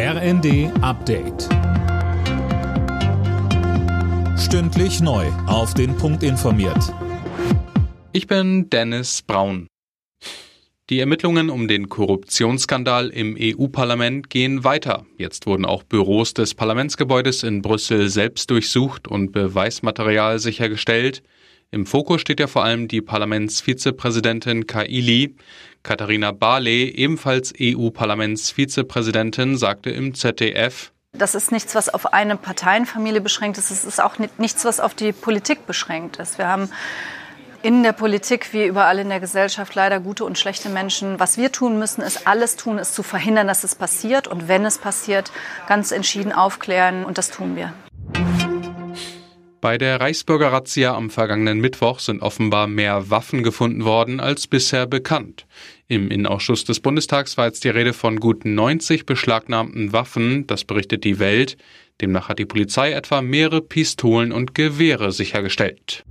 RND Update. Stündlich neu. Auf den Punkt informiert. Ich bin Dennis Braun. Die Ermittlungen um den Korruptionsskandal im EU-Parlament gehen weiter. Jetzt wurden auch Büros des Parlamentsgebäudes in Brüssel selbst durchsucht und Beweismaterial sichergestellt. Im Fokus steht ja vor allem die Parlamentsvizepräsidentin Kaili. Katharina Barley, ebenfalls EU-Parlamentsvizepräsidentin, sagte im ZDF, das ist nichts, was auf eine Parteienfamilie beschränkt ist. Es ist auch nichts, was auf die Politik beschränkt ist. Wir haben in der Politik wie überall in der Gesellschaft leider gute und schlechte Menschen. Was wir tun müssen, ist alles tun, ist zu verhindern, dass es passiert. Und wenn es passiert, ganz entschieden aufklären. Und das tun wir. Bei der Reichsbürger-Razzia am vergangenen Mittwoch sind offenbar mehr Waffen gefunden worden als bisher bekannt. Im Innenausschuss des Bundestags war jetzt die Rede von gut 90 beschlagnahmten Waffen, das berichtet die Welt. Demnach hat die Polizei etwa mehrere Pistolen und Gewehre sichergestellt.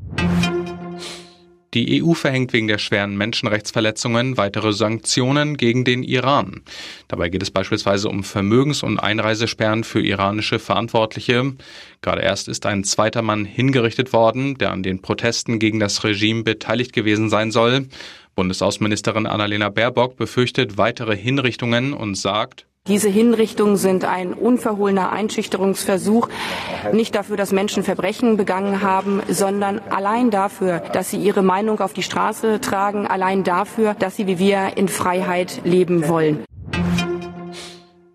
Die EU verhängt wegen der schweren Menschenrechtsverletzungen weitere Sanktionen gegen den Iran. Dabei geht es beispielsweise um Vermögens- und Einreisesperren für iranische Verantwortliche. Gerade erst ist ein zweiter Mann hingerichtet worden, der an den Protesten gegen das Regime beteiligt gewesen sein soll. Bundesaußenministerin Annalena Baerbock befürchtet weitere Hinrichtungen und sagt, diese Hinrichtungen sind ein unverhohlener Einschüchterungsversuch, nicht dafür, dass Menschen Verbrechen begangen haben, sondern allein dafür, dass sie ihre Meinung auf die Straße tragen, allein dafür, dass sie wie wir in Freiheit leben wollen.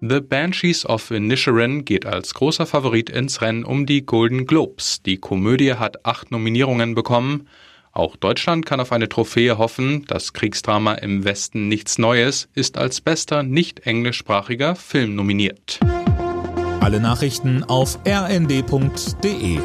The Banshees of Inisherin geht als großer Favorit ins Rennen um die Golden Globes. Die Komödie hat acht Nominierungen bekommen. Auch Deutschland kann auf eine Trophäe hoffen. Das Kriegsdrama im Westen nichts Neues ist als bester nicht englischsprachiger Film nominiert. Alle Nachrichten auf rnd.de